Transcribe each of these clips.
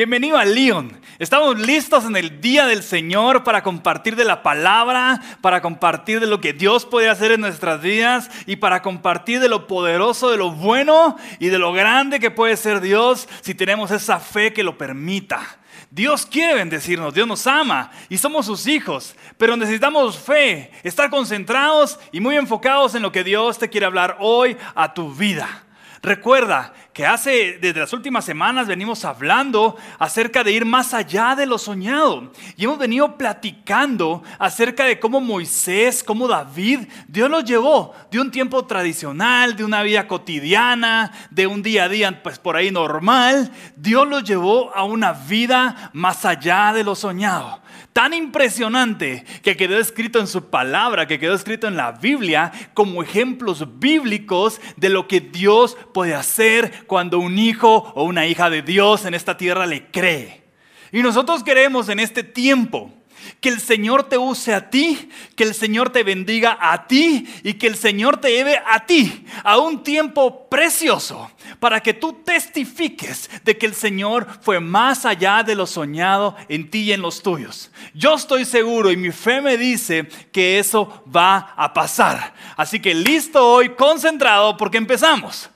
Bienvenido a León. Estamos listos en el día del Señor para compartir de la palabra, para compartir de lo que Dios puede hacer en nuestras vidas y para compartir de lo poderoso, de lo bueno y de lo grande que puede ser Dios si tenemos esa fe que lo permita. Dios quiere bendecirnos, Dios nos ama y somos sus hijos, pero necesitamos fe, estar concentrados y muy enfocados en lo que Dios te quiere hablar hoy a tu vida. Recuerda hace, desde las últimas semanas venimos hablando acerca de ir más allá de lo soñado. Y hemos venido platicando acerca de cómo Moisés, cómo David, Dios los llevó de un tiempo tradicional, de una vida cotidiana, de un día a día, pues por ahí normal. Dios los llevó a una vida más allá de lo soñado tan impresionante que quedó escrito en su palabra, que quedó escrito en la Biblia como ejemplos bíblicos de lo que Dios puede hacer cuando un hijo o una hija de Dios en esta tierra le cree. Y nosotros queremos en este tiempo que el Señor te use a ti, que el Señor te bendiga a ti y que el Señor te lleve a ti a un tiempo precioso para que tú testifiques de que el Señor fue más allá de lo soñado en ti y en los tuyos. Yo estoy seguro y mi fe me dice que eso va a pasar. Así que listo hoy, concentrado porque empezamos.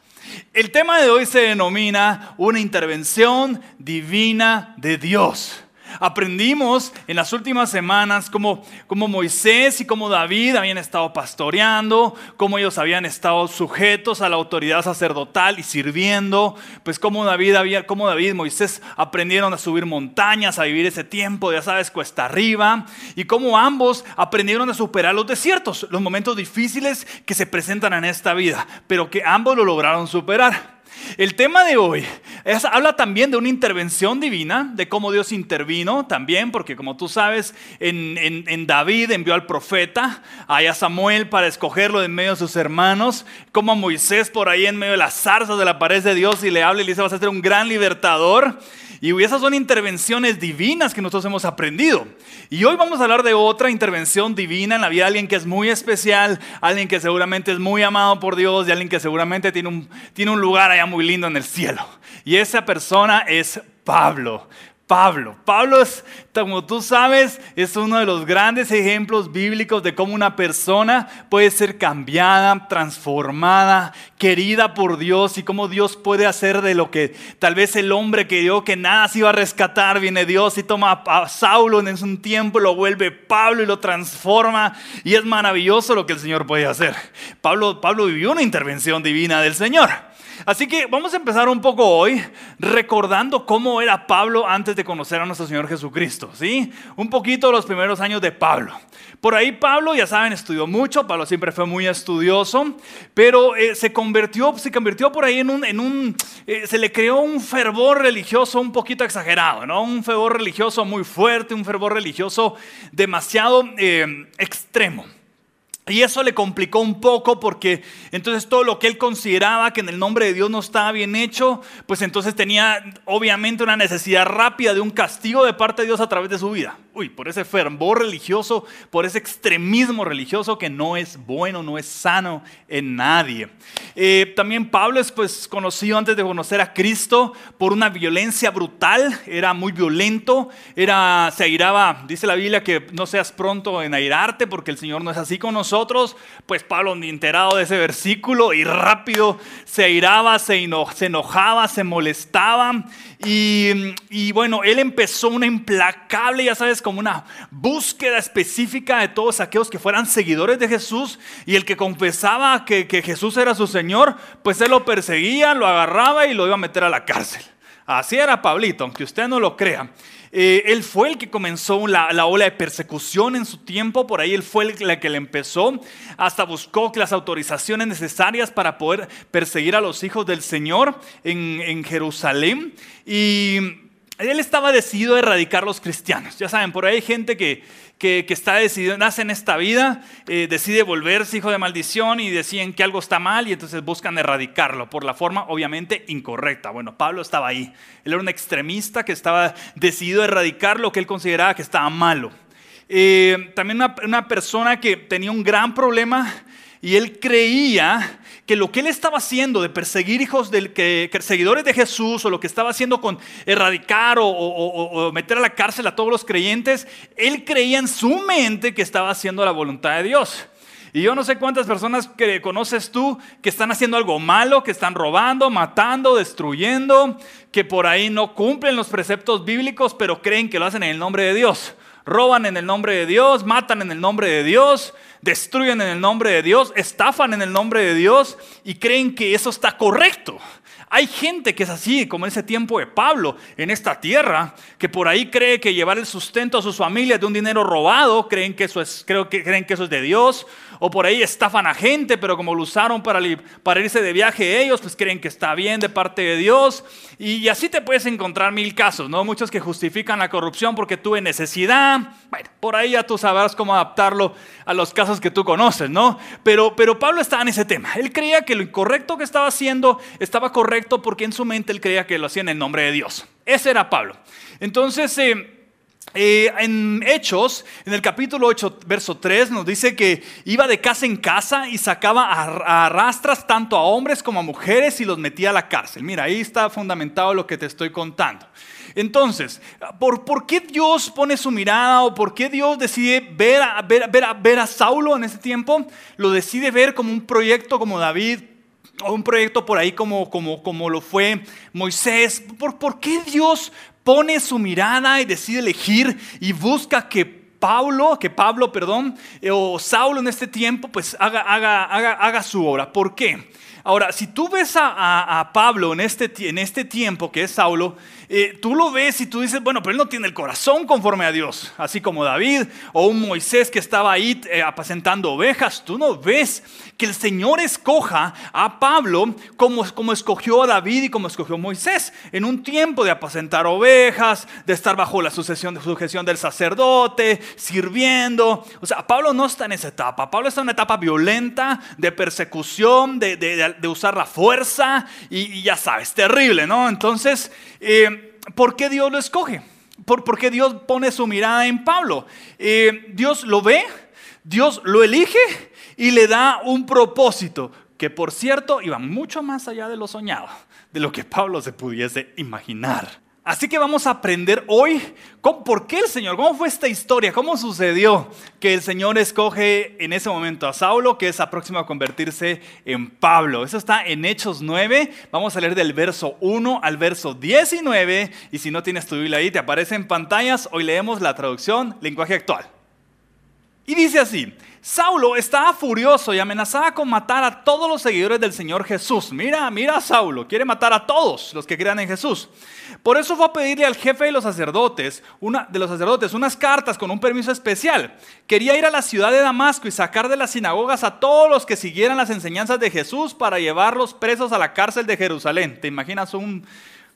El tema de hoy se denomina una intervención divina de Dios. Aprendimos en las últimas semanas cómo, Moisés y cómo David habían estado pastoreando, cómo ellos habían estado sujetos a la autoridad sacerdotal y sirviendo, pues cómo David, había, cómo David y Moisés aprendieron a subir montañas, a vivir ese tiempo, ya sabes, cuesta arriba, y cómo ambos aprendieron a superar los desiertos, los momentos difíciles que se presentan en esta vida, pero que ambos lo lograron superar. El tema de hoy habla también de una intervención divina, de cómo Dios intervino también, porque como tú sabes, en, David envió al profeta, a Samuel para escogerlo en medio de sus hermanos, como a Moisés por ahí en medio de las zarzas de la pared de Dios y le habla y le dice vas a ser un gran libertador. Y esas son intervenciones divinas que nosotros hemos aprendido. Y hoy vamos a hablar de otra intervención divina en la vida de alguien que es muy especial, alguien que seguramente es muy amado por Dios y alguien que seguramente tiene un, tiene un lugar allá muy lindo en el cielo. Y esa persona es Pablo. Pablo. Pablo es, como tú sabes, es uno de los grandes ejemplos bíblicos de cómo una persona puede ser cambiada, transformada, querida por Dios y cómo Dios puede hacer de lo que tal vez el hombre que dio que nada se iba a rescatar, viene Dios y toma a Saulo en un tiempo, lo vuelve Pablo y lo transforma y es maravilloso lo que el Señor puede hacer. Pablo, Pablo vivió una intervención divina del Señor. Así que vamos a empezar un poco hoy recordando cómo era Pablo antes de conocer a nuestro Señor Jesucristo, ¿sí? Un poquito los primeros años de Pablo. Por ahí Pablo, ya saben, estudió mucho, Pablo siempre fue muy estudioso, pero eh, se convirtió, se convirtió por ahí en un, en un eh, se le creó un fervor religioso un poquito exagerado, ¿no? Un fervor religioso muy fuerte, un fervor religioso demasiado eh, extremo. Y eso le complicó un poco porque entonces todo lo que él consideraba que en el nombre de Dios no estaba bien hecho, pues entonces tenía obviamente una necesidad rápida de un castigo de parte de Dios a través de su vida. Uy, por ese fervor religioso, por ese extremismo religioso que no es bueno, no es sano en nadie. Eh, también Pablo es pues conocido antes de conocer a Cristo por una violencia brutal, era muy violento, era, se airaba, dice la Biblia que no seas pronto en airarte porque el Señor no es así con nosotros. Pues Pablo ni enterado de ese versículo y rápido se airaba, se, enojaba, se molestaba. Y, bueno, él empezó una implacable, ya sabes, como una búsqueda específica de todos aquellos que fueran seguidores de Jesús. Y el que confesaba que Jesús era su Señor, pues él lo perseguía, lo agarraba y lo iba a meter a la cárcel. Así era Pablito, aunque usted no lo crea. Eh, él fue el que comenzó la, ola de persecución en su tiempo, por ahí él fue el que le empezó, hasta buscó las autorizaciones necesarias para poder perseguir a los hijos del Señor en Jerusalén. Y él estaba decidido a erradicar los cristianos. Ya saben, por ahí hay gente que que, está decidido, nace en esta vida, eh, decide volverse hijo de maldición y deciden que algo está mal y entonces buscan erradicarlo por la forma obviamente incorrecta. Bueno, Pablo estaba ahí. Él era un extremista que estaba decidido a erradicar lo que él consideraba que estaba malo. Eh, también una, una persona que tenía un gran problema y él creía que lo que él estaba haciendo de perseguir hijos seguidores de Jesús o lo que estaba haciendo con erradicar o, meter a la cárcel a todos los creyentes, él creía en su mente que estaba haciendo la voluntad de Dios. Y yo no sé cuántas personas que conoces tú que están haciendo algo malo, que están robando, matando, destruyendo, que por ahí no cumplen los preceptos bíblicos, pero creen que lo hacen en el nombre de Dios. Roban en el nombre de Dios, matan en el nombre de Dios, destruyen en el nombre de Dios, estafan en el nombre de Dios y creen que eso está correcto. Hay gente que es así, como en ese tiempo de Pablo, en esta tierra, que por ahí cree que llevar el sustento a sus familias de un dinero robado, creen que eso es, creo que creen que eso es de Dios, o por ahí estafan a gente, pero como lo usaron para, irse de viaje ellos, pues creen que está bien de parte de Dios. Y, así te puedes encontrar mil casos, ¿no? Muchos que justifican la corrupción porque tuve necesidad. Bueno, por ahí ya tú sabrás cómo adaptarlo a los casos que tú conoces, ¿no? Pero, pero Pablo estaba en ese tema. Él creía que lo incorrecto que estaba haciendo estaba correcto porque en su mente él creía que lo hacía en el nombre de Dios. Ese era Pablo. Entonces, eh, eh, en Hechos, en el capítulo 8, verso 3, nos dice que iba de casa en casa y sacaba a, rastras tanto a hombres como a mujeres y los metía a la cárcel. Mira, ahí está fundamentado lo que te estoy contando. Entonces, ¿por, ¿por, qué Dios pone su mirada o por qué Dios decide ver a, ver, ver, ver a Saulo en ese tiempo? Lo decide ver como un proyecto como David, o un proyecto por ahí como, como, como lo fue Moisés. ¿Por, ¿Por qué Dios pone su mirada y decide elegir y busca que Pablo, que Pablo, perdón, eh, o Saulo en este tiempo, pues haga, haga, haga, haga su obra. ¿Por qué? Ahora, si tú ves a, Pablo en este, en este tiempo que es Saulo, eh, tú lo ves y tú dices, bueno, pero él no tiene el corazón conforme a Dios, así como David o un Moisés que estaba ahí eh, apacentando ovejas. Tú no ves que el Señor escoja a Pablo como, como escogió a David y como escogió a Moisés, en un tiempo de apacentar ovejas, de estar bajo la sucesión, sujeción del sacerdote, sirviendo. O sea, Pablo no está en esa etapa. Pablo está en una etapa violenta, de persecución, de, de, usar la fuerza y, ya sabes, terrible, ¿no? Entonces, eh, ¿por qué Dios lo escoge? ¿Por, qué Dios pone su mirada en Pablo? Eh, Dios lo ve, Dios lo elige y le da un propósito que por cierto iba mucho más allá de lo soñado, de lo que Pablo se pudiese imaginar. Así que vamos a aprender hoy por qué el Señor, cómo fue esta historia, cómo sucedió que el Señor escoge en ese momento a Saulo, que es próximo a convertirse en Pablo. Eso está en Hechos 9. Vamos a leer del verso 1 al verso 19. Y si no tienes tu Biblia ahí, te aparece en pantallas. Hoy leemos la traducción lenguaje actual. Y dice así, Saulo estaba furioso y amenazaba con matar a todos los seguidores del Señor Jesús. Mira, mira a Saulo, quiere matar a todos los que crean en Jesús. Por eso fue a pedirle al jefe de los sacerdotes, una, de los sacerdotes, unas cartas con un permiso especial. Quería ir a la ciudad de Damasco y sacar de las sinagogas a todos los que siguieran las enseñanzas de Jesús para llevarlos presos a la cárcel de Jerusalén. ¿Te imaginas un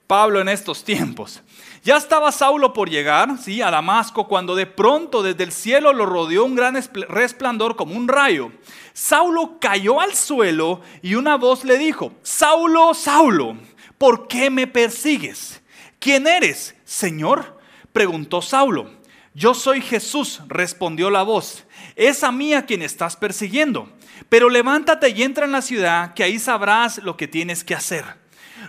Pablo en estos tiempos? Ya estaba Saulo por llegar, sí, a Damasco, cuando de pronto desde el cielo lo rodeó un gran resplandor como un rayo. Saulo cayó al suelo y una voz le dijo, Saulo, Saulo, ¿por qué me persigues? ¿Quién eres, Señor? preguntó Saulo. Yo soy Jesús, respondió la voz. Es a mí a quien estás persiguiendo. Pero levántate y entra en la ciudad, que ahí sabrás lo que tienes que hacer.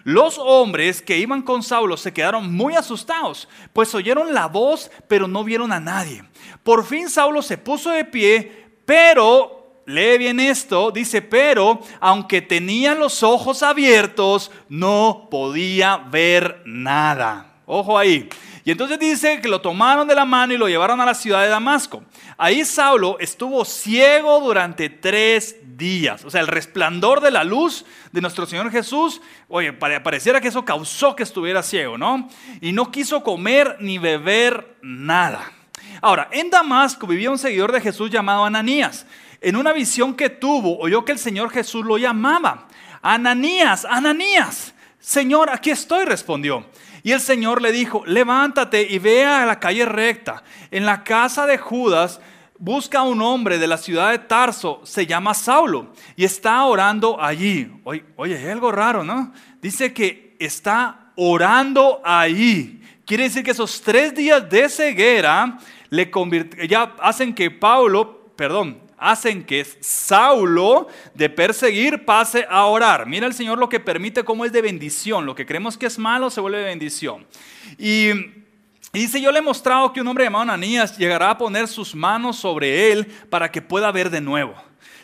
Los hombres que iban con Saulo se quedaron muy asustados, pues oyeron la voz, pero no vieron a nadie. Por fin Saulo se puso de pie, pero, lee bien esto, dice, pero aunque tenía los ojos abiertos, no podía ver nada. Ojo ahí. Y entonces dice que lo tomaron de la mano y lo llevaron a la ciudad de Damasco. Ahí Saulo estuvo ciego durante tres días. O sea, el resplandor de la luz de nuestro Señor Jesús, oye, pareciera que eso causó que estuviera ciego, ¿no? Y no quiso comer ni beber nada. Ahora, en Damasco vivía un seguidor de Jesús llamado Ananías. En una visión que tuvo, oyó que el Señor Jesús lo llamaba. Ananías, Ananías. Señor, aquí estoy, respondió. Y el Señor le dijo, levántate y ve a la calle recta. En la casa de Judas busca a un hombre de la ciudad de Tarso, se llama Saulo, y está orando allí. Oye, hay algo raro, ¿no? Dice que está orando allí. Quiere decir que esos tres días de ceguera le ya hacen que Pablo, perdón, hacen que Saulo de perseguir pase a orar. Mira el Señor lo que permite como es de bendición. Lo que creemos que es malo se vuelve de bendición. Y dice, yo le he mostrado que un hombre llamado Ananías llegará a poner sus manos sobre él para que pueda ver de nuevo.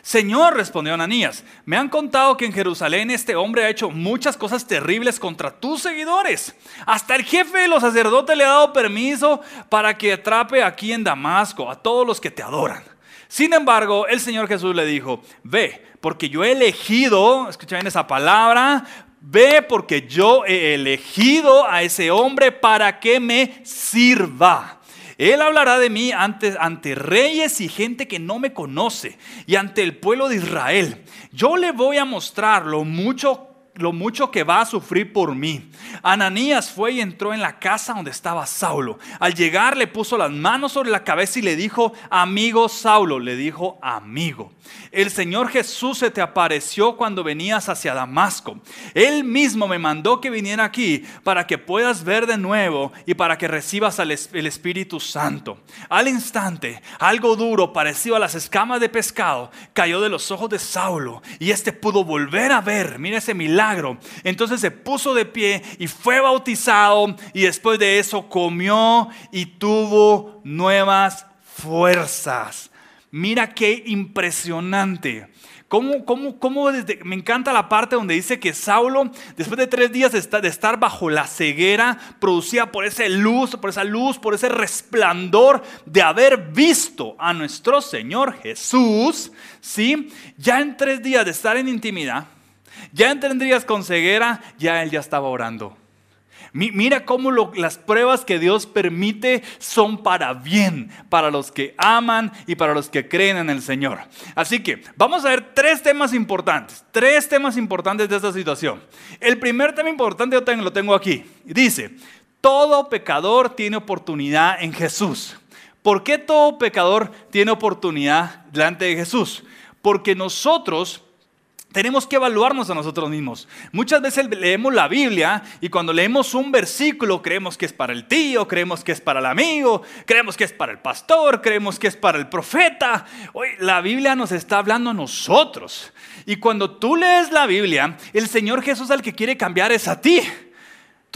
Señor, respondió Ananías, me han contado que en Jerusalén este hombre ha hecho muchas cosas terribles contra tus seguidores. Hasta el jefe de los sacerdotes le ha dado permiso para que atrape aquí en Damasco a todos los que te adoran. Sin embargo, el Señor Jesús le dijo, ve, porque yo he elegido, escucha esa palabra, ve porque yo he elegido a ese hombre para que me sirva. Él hablará de mí ante, ante reyes y gente que no me conoce y ante el pueblo de Israel. Yo le voy a mostrar lo mucho lo mucho que va a sufrir por mí. Ananías fue y entró en la casa donde estaba Saulo. Al llegar le puso las manos sobre la cabeza y le dijo, amigo Saulo, le dijo, amigo. El Señor Jesús se te apareció cuando venías hacia Damasco. Él mismo me mandó que viniera aquí para que puedas ver de nuevo y para que recibas el Espíritu Santo. Al instante, algo duro parecido a las escamas de pescado cayó de los ojos de Saulo y éste pudo volver a ver. Mira ese milagro. Entonces se puso de pie y fue bautizado y después de eso comió y tuvo nuevas fuerzas. Mira qué impresionante. ¿Cómo, cómo, cómo me encanta la parte donde dice que Saulo, después de tres días de estar, bajo la ceguera, producía por esa luz, por esa luz, por ese resplandor de haber visto a nuestro Señor Jesús, ¿sí? Ya en tres días de estar en intimidad, ya en tres días con ceguera, ya él ya estaba orando. Mira cómo las pruebas que Dios permite son para bien, para los que aman y para los que creen en el Señor. Así que vamos a ver tres temas importantes, tres temas importantes de esta situación. El primer tema importante yo lo tengo aquí. Dice, todo pecador tiene oportunidad en Jesús. ¿Por qué todo pecador tiene oportunidad delante de Jesús? Porque nosotros tenemos que evaluarnos a nosotros mismos. Muchas veces leemos la Biblia y cuando leemos un versículo creemos que es para el tío, creemos que es para el amigo, creemos que es para el pastor, creemos que es para el profeta. Hoy la Biblia nos está hablando a nosotros. Y cuando tú lees la Biblia, el Señor Jesús al que quiere cambiar es a ti.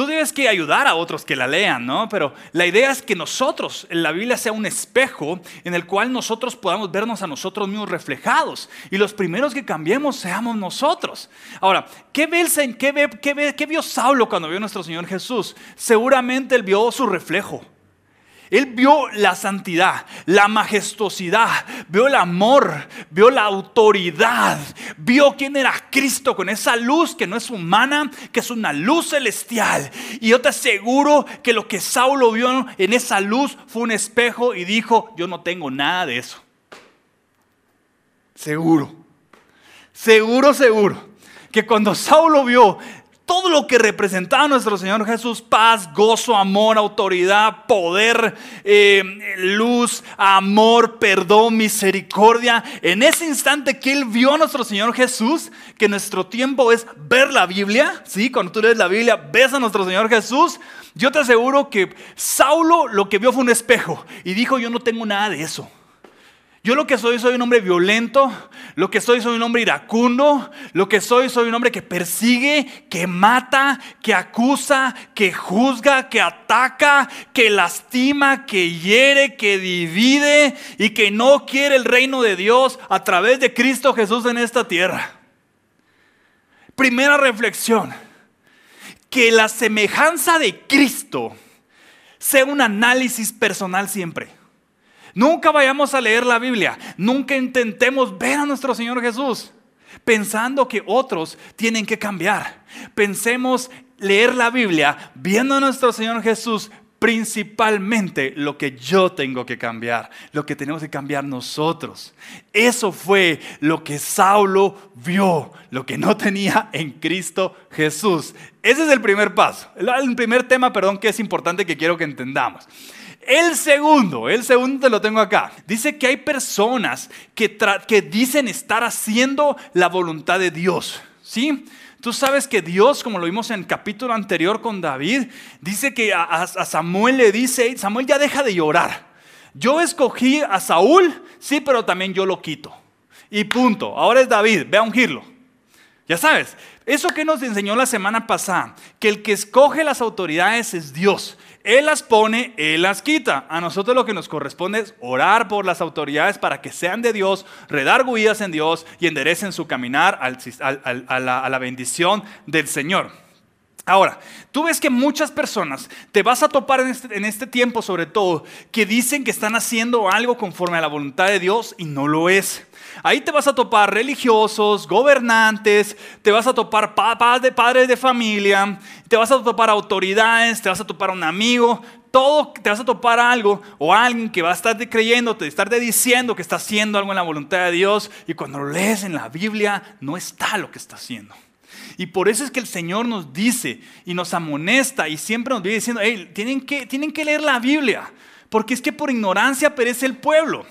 Tú debes que ayudar a otros que la lean, ¿no? Pero la idea es que nosotros, la Biblia sea un espejo en el cual nosotros podamos vernos a nosotros mismos reflejados. Y los primeros que cambiemos seamos nosotros. Ahora, ¿qué, ve el, qué, ve, qué, ve, qué vio Saulo cuando vio a nuestro Señor Jesús? Seguramente él vio su reflejo. Él vio la santidad, la majestuosidad, vio el amor, vio la autoridad, vio quién era Cristo con esa luz que no es humana, que es una luz celestial. Y yo te aseguro que lo que Saulo vio en esa luz fue un espejo y dijo, yo no tengo nada de eso. Seguro, seguro, seguro, que cuando Saulo vio todo lo que representaba nuestro Señor Jesús, paz, gozo, amor, autoridad, poder, eh, luz, amor, perdón, misericordia. En ese instante que Él vio a nuestro Señor Jesús, que nuestro tiempo es ver la Biblia, ¿sí? Cuando tú lees la Biblia, ves a nuestro Señor Jesús, yo te aseguro que Saulo lo que vio fue un espejo y dijo, yo no tengo nada de eso. Yo lo que soy soy un hombre violento, lo que soy soy un hombre iracundo, lo que soy soy un hombre que persigue, que mata, que acusa, que juzga, que ataca, que lastima, que hiere, que divide y que no quiere el reino de Dios a través de Cristo Jesús en esta tierra. Primera reflexión, que la semejanza de Cristo sea un análisis personal siempre. Nunca vayamos a leer la Biblia, nunca intentemos ver a nuestro Señor Jesús pensando que otros tienen que cambiar. Pensemos leer la Biblia viendo a nuestro Señor Jesús principalmente lo que yo tengo que cambiar, lo que tenemos que cambiar nosotros. Eso fue lo que Saulo vio, lo que no tenía en Cristo Jesús. Ese es el primer paso, el primer tema, perdón, que es importante que quiero que entendamos. El segundo, el segundo te lo tengo acá. Dice que hay personas que, dicen estar haciendo la voluntad de Dios. ¿Sí? Tú sabes que Dios, como lo vimos en el capítulo anterior con David, dice que a, a, Samuel le dice, Samuel ya deja de llorar. Yo escogí a Saúl, sí, pero también yo lo quito. Y punto. Ahora es David, ve a ungirlo. Ya sabes, eso que nos enseñó la semana pasada, que el que escoge las autoridades es Dios. Él las pone, Él las quita. A nosotros lo que nos corresponde es orar por las autoridades para que sean de Dios, redar guías en Dios y enderecen su caminar a, la, bendición del Señor. Ahora, tú ves que muchas personas te vas a topar este, en este, tiempo sobre todo que dicen que están haciendo algo conforme a la voluntad de Dios y no lo es. Ahí te vas a topar religiosos, gobernantes, te vas a topar padres de familia, te vas a topar autoridades, te vas a topar un amigo, todo te vas a topar algo o alguien que va a estar creyendo, te estar diciendo que está haciendo algo en la voluntad de Dios y cuando lo lees en la Biblia no está lo que está haciendo. Y por eso es que el Señor nos dice y nos amonesta y siempre nos viene diciendo, hey, tienen que, tienen que leer la Biblia, porque es que por ignorancia perece el pueblo.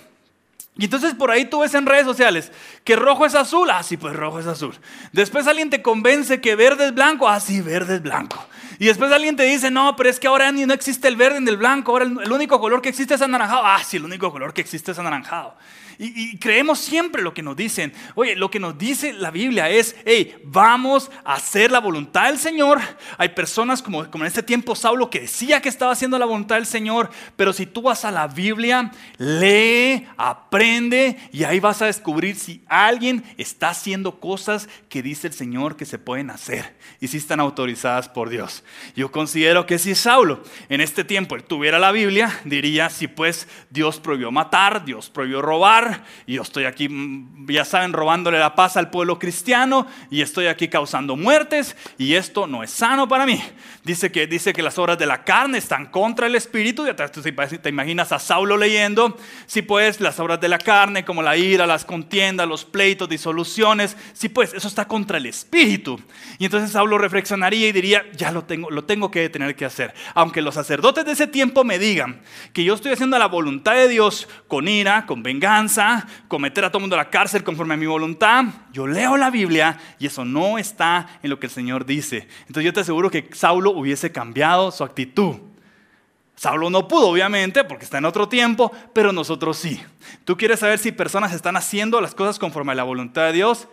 Y entonces por ahí tú ves en redes sociales que rojo es azul, ah pues rojo es azul. Después alguien te convence que verde es blanco, ah verde es blanco. Y después alguien te dice, no, pero es que ahora no existe el verde ni el blanco, ahora el único color que existe es anaranjado. Ah, el único color que existe es anaranjado. Y, creemos siempre lo que nos dicen. Oye, lo que nos dice la Biblia es, hey, vamos a hacer la voluntad del Señor. Hay personas como, como en este tiempo Saulo que decía que estaba haciendo la voluntad del Señor, pero si tú vas a la Biblia, lee, aprende y ahí vas a descubrir si alguien está haciendo cosas que dice el Señor que se pueden hacer y si están autorizadas por Dios. Yo considero que si Saulo en este tiempo tuviera la Biblia, diría, si pues Dios prohibió matar, Dios prohibió robar, y yo estoy aquí, mm, ya saben, robándole la paz al pueblo cristiano y estoy aquí causando muertes y esto no es sano para mí. Dice que, dice que las obras de la carne están contra el espíritu y tú te imaginas a Saulo leyendo, si pues las obras de la carne como la ira, las contiendas, los pleitos, disoluciones, si pues eso está contra el espíritu. Y entonces Saulo reflexionaría y diría, ya lo tengo, lo tengo que tener que hacer. Aunque los sacerdotes de ese tiempo me digan que yo estoy haciendo la voluntad de Dios con ira, con venganza, cometer a todo mundo a la cárcel conforme a mi voluntad. Yo leo la Biblia y eso no está en lo que el Señor dice. Entonces yo te aseguro que Saulo hubiese cambiado su actitud. Saulo no pudo, obviamente, porque está en otro tiempo, pero nosotros sí. ¿Tú quieres saber si personas están haciendo las cosas conforme a la voluntad de Dios?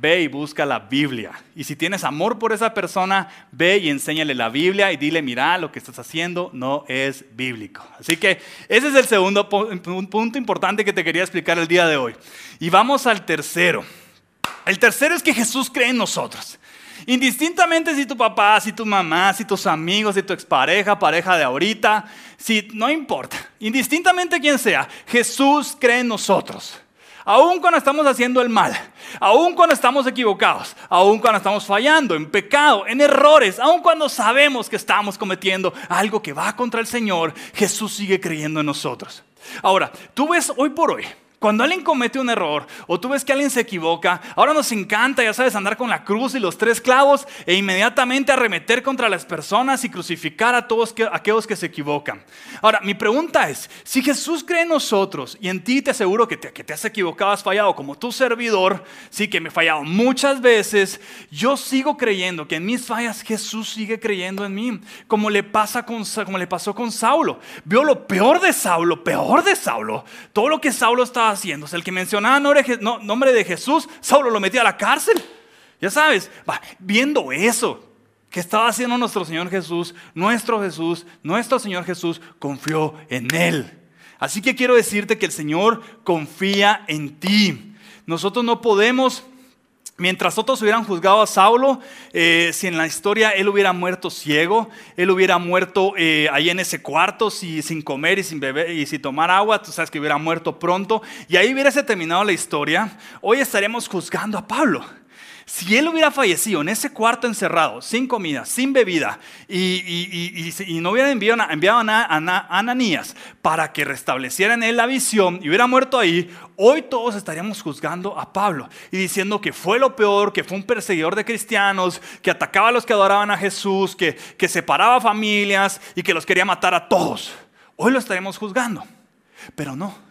Ve y busca la Biblia. Y si tienes amor por esa persona, ve y enséñale la Biblia y dile, mira, lo que estás haciendo no es bíblico. Así que ese es el segundo punto importante que te quería explicar el día de hoy. Y vamos al tercero. El tercero es que Jesús cree en nosotros. Indistintamente si tu papá, si tu mamá, si tus amigos, si tu expareja, pareja de ahorita, si no importa, indistintamente quién sea, Jesús cree en nosotros. Aún cuando estamos haciendo el mal, aún cuando estamos equivocados, aún cuando estamos fallando en pecado, en errores, aún cuando sabemos que estamos cometiendo algo que va contra el Señor, Jesús sigue creyendo en nosotros. Ahora, tú ves hoy por hoy cuando alguien comete un error o tú ves que alguien se equivoca, ahora nos encanta, ya sabes, andar con la cruz y los tres clavos e inmediatamente arremeter contra las personas y crucificar a todos aquellos que se equivocan. Ahora, mi pregunta es, si Jesús cree en nosotros y en ti te aseguro que te, que te has equivocado, has fallado como tu servidor, sí que me he fallado muchas veces, yo sigo creyendo que en mis fallas Jesús sigue creyendo en mí, como le, pasa con, como le pasó con Saulo. Vio lo peor de Saulo, peor de Saulo, todo lo que Saulo estaba haciendo? el que mencionaba no, nombre de Jesús, Saulo lo metía a la cárcel. Ya sabes, viendo eso que estaba haciendo nuestro Señor Jesús, nuestro Jesús, nuestro Señor Jesús confió en Él. Así que quiero decirte que el Señor confía en ti. Nosotros no podemos Mientras otros hubieran juzgado a Saulo, eh, si en la historia él hubiera muerto ciego, él hubiera muerto eh, ahí en ese cuarto sin comer y sin beber y sin tomar agua, tú sabes que hubiera muerto pronto, y ahí hubiese terminado la historia, hoy estaríamos juzgando a Pablo. Si él hubiera fallecido en ese cuarto encerrado, sin comida, sin bebida, y, no hubiera enviado, a, Ananías para que restableciera en él la visión y hubiera muerto ahí, hoy todos estaríamos juzgando a Pablo y diciendo que fue lo peor, que fue un perseguidor de cristianos, que atacaba a los que adoraban a Jesús, que, que separaba familias y que los quería matar a todos. Hoy lo estaríamos juzgando, pero no.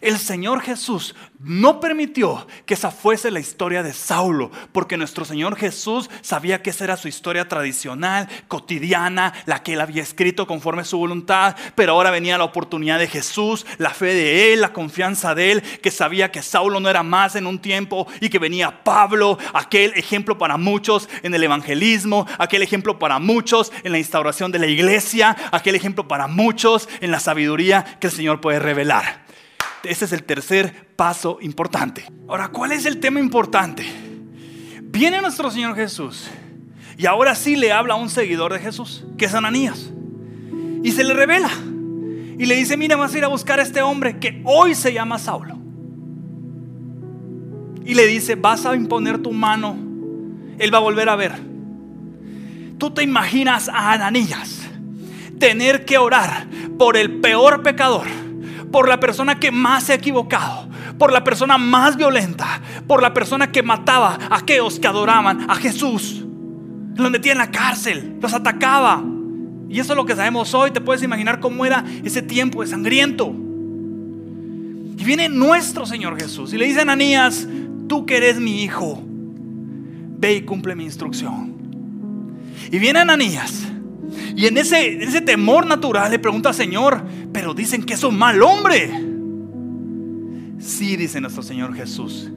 El Señor Jesús no permitió que esa fuese la historia de Saulo, porque nuestro Señor Jesús sabía que esa era su historia tradicional, cotidiana, la que él había escrito conforme a su voluntad, pero ahora venía la oportunidad de Jesús, la fe de él, la confianza de él, que sabía que Saulo no era más en un tiempo y que venía Pablo, aquel ejemplo para muchos en el evangelismo, aquel ejemplo para muchos en la instauración de la iglesia, aquel ejemplo para muchos en la sabiduría que el Señor puede revelar. Ese es el tercer paso importante. Ahora, ¿cuál es el tema importante? Viene nuestro Señor Jesús y ahora sí le habla a un seguidor de Jesús, que es Ananías. Y se le revela. Y le dice, mira, vas a ir a buscar a este hombre que hoy se llama Saulo. Y le dice, vas a imponer tu mano. Él va a volver a ver. Tú te imaginas a Ananías tener que orar por el peor pecador por la persona que más se ha equivocado, por la persona más violenta, por la persona que mataba a aquellos que adoraban a Jesús. Los metía en la cárcel, los atacaba. Y eso es lo que sabemos hoy. Te puedes imaginar cómo era ese tiempo de sangriento. Y viene nuestro Señor Jesús y le dice a Ananías, tú que eres mi hijo, ve y cumple mi instrucción. Y viene Ananías y en ese, ese temor natural le pregunta al Señor, pero dicen que es un mal hombre. Sí, dice nuestro Señor Jesús.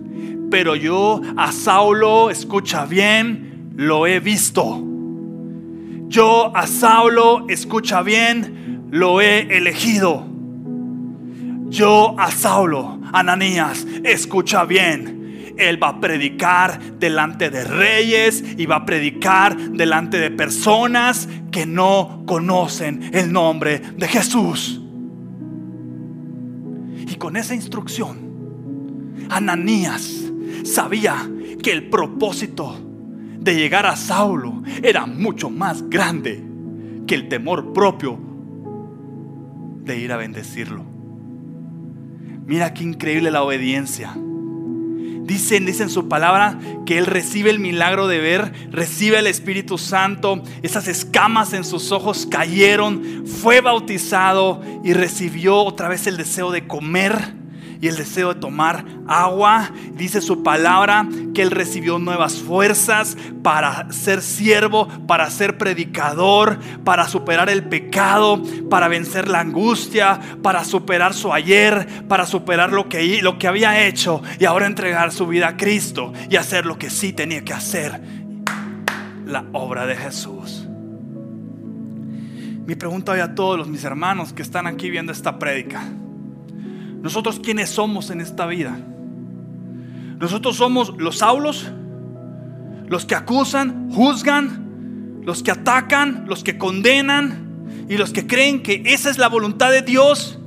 Pero yo a Saulo, escucha bien, lo he visto. Yo a Saulo, escucha bien, lo he elegido. Yo a Saulo, Ananías, escucha bien, él va a predicar delante de reyes y va a predicar delante de personas que no conocen el nombre de Jesús. Y con esa instrucción, Ananías sabía que el propósito de llegar a Saulo era mucho más grande que el temor propio de ir a bendecirlo. Mira qué increíble la obediencia. Dicen, dicen su palabra que él recibe el milagro de ver, recibe el Espíritu Santo, esas escamas en sus ojos cayeron, fue bautizado y recibió otra vez el deseo de comer y el deseo de tomar agua. Dice su palabra que él recibió nuevas fuerzas para ser siervo, para ser predicador, para superar el pecado, para vencer la angustia, para superar su ayer, para superar lo que, lo que había hecho y ahora entregar su vida a Cristo y hacer lo que sí tenía que hacer, la obra de Jesús. Mi pregunta hoy a todos los mis hermanos que están aquí viendo esta prédica. Nosotros quiénes somos en esta vida. Nosotros somos los Saulos, los que acusan, juzgan, los que atacan, los que condenan y los que creen que esa es la voluntad de Dios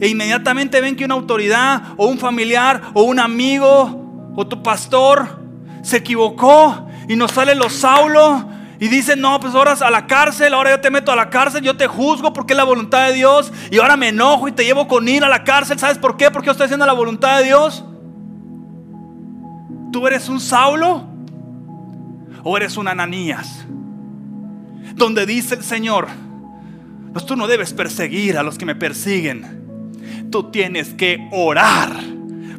e inmediatamente ven que una autoridad o un familiar o un amigo o tu pastor se equivocó y nos sale los Saulos y dicen, no, pues ahora a la cárcel, ahora yo te meto a la cárcel, yo te juzgo porque es la voluntad de Dios. Y ahora me enojo y te llevo con ir a la cárcel. ¿Sabes por qué? Porque yo estoy haciendo la voluntad de Dios. ¿Tú eres un Saulo? ¿O eres un Ananías? Donde dice el Señor, pues tú no debes perseguir a los que me persiguen. Tú tienes que orar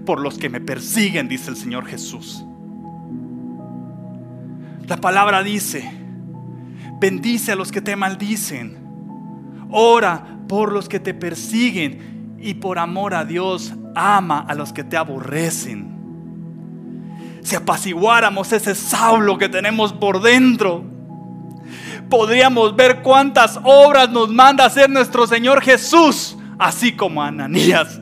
por los que me persiguen, dice el Señor Jesús. La palabra dice, Bendice a los que te maldicen. Ora por los que te persiguen. Y por amor a Dios, ama a los que te aborrecen. Si apaciguáramos ese Saulo que tenemos por dentro, podríamos ver cuántas obras nos manda hacer nuestro Señor Jesús, así como Ananías.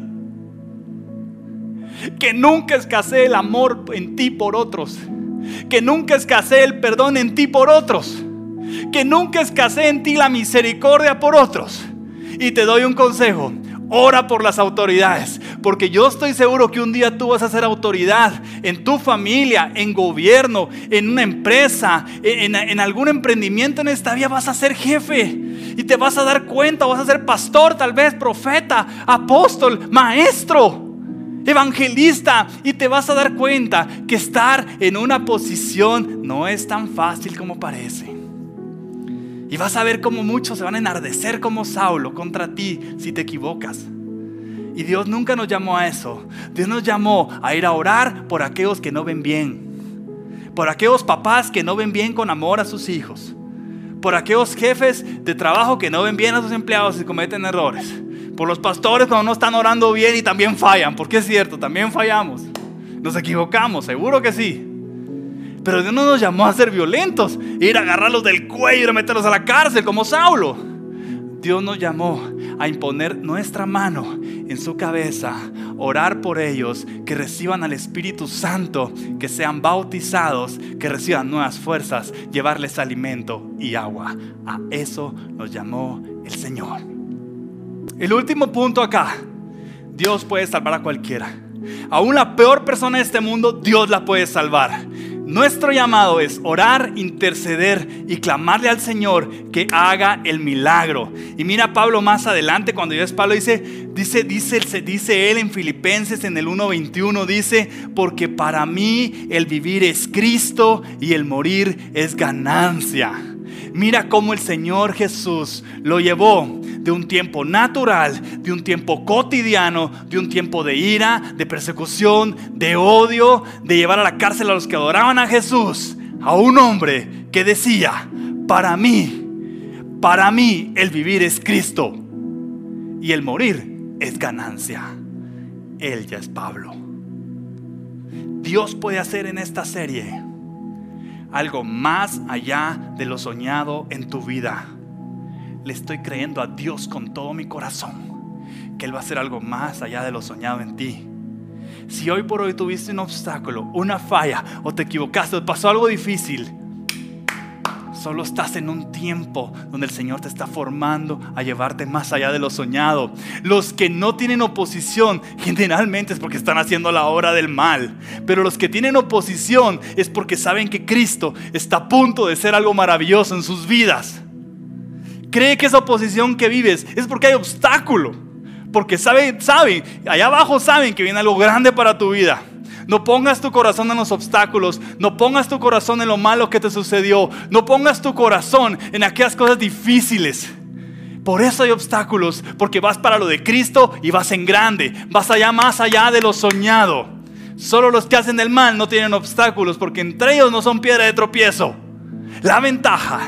Que nunca escasee el amor en ti por otros. Que nunca escasee el perdón en ti por otros que nunca escasee en ti la misericordia por otros. Y te doy un consejo. Ora por las autoridades, porque yo estoy seguro que un día tú vas a ser autoridad en tu familia, en gobierno, en una empresa, en, algún emprendimiento en esta vida vas a ser jefe y te vas a dar cuenta, vas a ser pastor, tal vez profeta, apóstol, maestro evangelista y te vas a dar cuenta que estar en una posición no es tan fácil como parece. Y vas a ver cómo muchos se van a enardecer como Saulo contra ti si te equivocas. Y Dios nunca nos llamó a eso. Dios nos llamó a ir a orar por aquellos que no ven bien. Por aquellos papás que no ven bien con amor a sus hijos. Por aquellos jefes de trabajo que no ven bien a sus empleados y cometen errores. Por los pastores cuando no están orando bien y también fallan. Porque es cierto, también fallamos. Nos equivocamos, seguro que sí. Pero Dios no nos llamó a ser violentos, ir a agarrarlos del cuello y meterlos a la cárcel como Saulo. Dios nos llamó a imponer nuestra mano en su cabeza, orar por ellos, que reciban al Espíritu Santo, que sean bautizados, que reciban nuevas fuerzas, llevarles alimento y agua. A eso nos llamó el Señor. El último punto acá, Dios puede salvar a cualquiera. Aún la peor persona de este mundo, Dios la puede salvar. Nuestro llamado es orar, interceder y clamarle al Señor que haga el milagro. Y mira Pablo más adelante cuando ya es Pablo dice, dice, dice, dice él en Filipenses en el 1.21, dice, porque para mí el vivir es Cristo y el morir es ganancia. Mira cómo el Señor Jesús lo llevó de un tiempo natural, de un tiempo cotidiano, de un tiempo de ira, de persecución, de odio, de llevar a la cárcel a los que adoraban a Jesús, a un hombre que decía, para mí, para mí el vivir es Cristo y el morir es ganancia. Él ya es Pablo. Dios puede hacer en esta serie algo más allá de lo soñado en tu vida le estoy creyendo a Dios con todo mi corazón que Él va a hacer algo más allá de lo soñado en ti. Si hoy por hoy tuviste un obstáculo, una falla o te equivocaste o pasó algo difícil, solo estás en un tiempo donde el Señor te está formando a llevarte más allá de lo soñado. Los que no tienen oposición generalmente es porque están haciendo la obra del mal, pero los que tienen oposición es porque saben que Cristo está a punto de ser algo maravilloso en sus vidas cree que esa oposición que vives es porque hay obstáculo. Porque saben, saben, allá abajo saben que viene algo grande para tu vida. No pongas tu corazón en los obstáculos. No pongas tu corazón en lo malo que te sucedió. No pongas tu corazón en aquellas cosas difíciles. Por eso hay obstáculos, porque vas para lo de Cristo y vas en grande. Vas allá más allá de lo soñado. Solo los que hacen el mal no tienen obstáculos, porque entre ellos no son piedra de tropiezo. La ventaja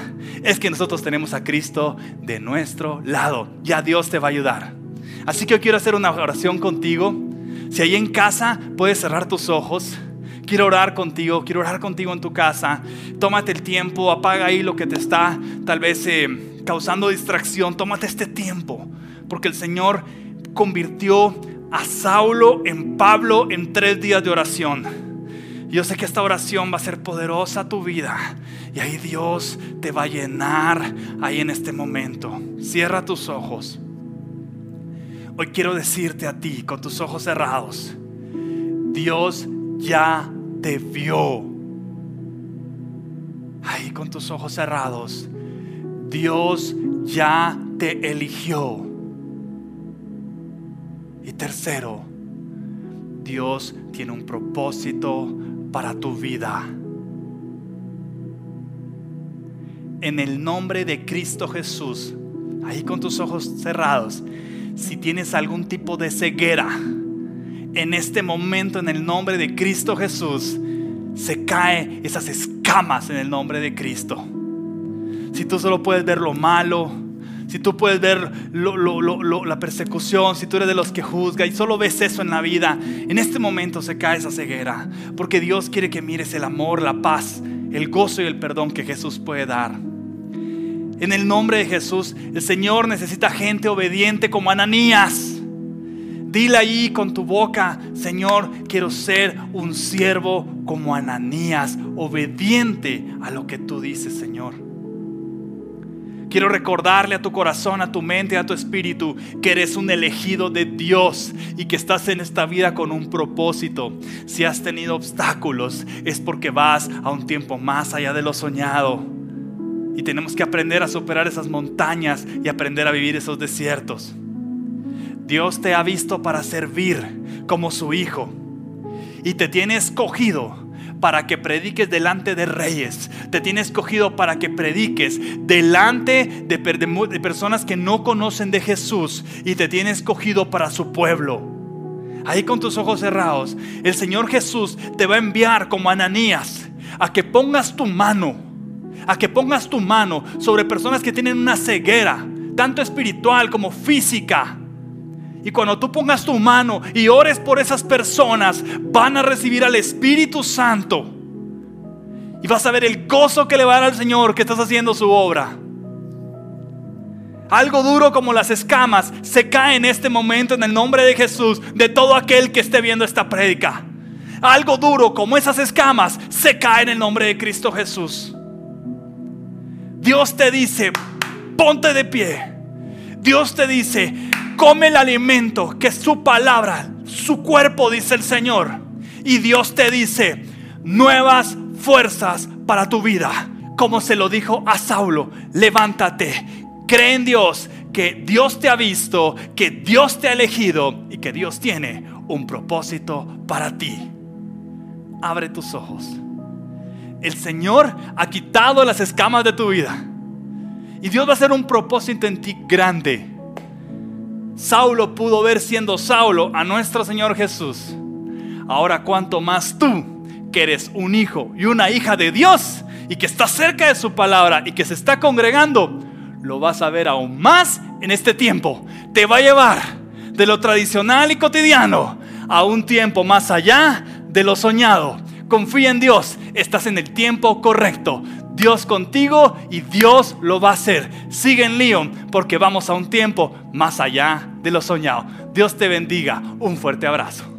es que nosotros tenemos a Cristo de nuestro lado. Ya Dios te va a ayudar. Así que yo quiero hacer una oración contigo. Si ahí en casa puedes cerrar tus ojos. Quiero orar contigo, quiero orar contigo en tu casa. Tómate el tiempo, apaga ahí lo que te está tal vez eh, causando distracción. Tómate este tiempo, porque el Señor convirtió a Saulo en Pablo en tres días de oración. Yo sé que esta oración va a ser poderosa tu vida. Y ahí Dios te va a llenar ahí en este momento. Cierra tus ojos. Hoy quiero decirte a ti con tus ojos cerrados. Dios ya te vio. Ahí con tus ojos cerrados. Dios ya te eligió. Y tercero, Dios tiene un propósito para tu vida. En el nombre de Cristo Jesús, ahí con tus ojos cerrados, si tienes algún tipo de ceguera, en este momento, en el nombre de Cristo Jesús, se cae esas escamas en el nombre de Cristo. Si tú solo puedes ver lo malo, si tú puedes ver la persecución, si tú eres de los que juzga y solo ves eso en la vida, en este momento se cae esa ceguera. Porque Dios quiere que mires el amor, la paz, el gozo y el perdón que Jesús puede dar. En el nombre de Jesús, el Señor necesita gente obediente como Ananías. Dile ahí con tu boca, Señor, quiero ser un siervo como Ananías, obediente a lo que tú dices, Señor. Quiero recordarle a tu corazón, a tu mente, a tu espíritu que eres un elegido de Dios y que estás en esta vida con un propósito. Si has tenido obstáculos es porque vas a un tiempo más allá de lo soñado. Y tenemos que aprender a superar esas montañas y aprender a vivir esos desiertos. Dios te ha visto para servir como su hijo y te tiene escogido para que prediques delante de reyes. Te tiene escogido para que prediques delante de, personas que no conocen de Jesús. Y te tiene escogido para su pueblo. Ahí con tus ojos cerrados, el Señor Jesús te va a enviar como Ananías a que pongas tu mano, a que pongas tu mano sobre personas que tienen una ceguera, tanto espiritual como física y cuando tú pongas tu mano y ores por esas personas, van a recibir al Espíritu Santo. Y vas a ver el gozo que le va a dar al Señor que estás haciendo su obra. Algo duro como las escamas se cae en este momento en el nombre de Jesús de todo aquel que esté viendo esta prédica. Algo duro como esas escamas se cae en el nombre de Cristo Jesús. Dios te dice, ponte de pie. Dios te dice, come el alimento que es su palabra, su cuerpo, dice el Señor. Y Dios te dice, nuevas fuerzas para tu vida. Como se lo dijo a Saulo, levántate, cree en Dios, que Dios te ha visto, que Dios te ha elegido y que Dios tiene un propósito para ti. Abre tus ojos. El Señor ha quitado las escamas de tu vida. Y Dios va a hacer un propósito en ti grande. Saulo pudo ver siendo Saulo a nuestro Señor Jesús. Ahora cuanto más tú, que eres un hijo y una hija de Dios y que está cerca de su palabra y que se está congregando, lo vas a ver aún más en este tiempo. Te va a llevar de lo tradicional y cotidiano a un tiempo más allá de lo soñado. Confía en Dios, estás en el tiempo correcto. Dios contigo y Dios lo va a hacer. Sigue en León porque vamos a un tiempo más allá de lo soñado. Dios te bendiga. Un fuerte abrazo.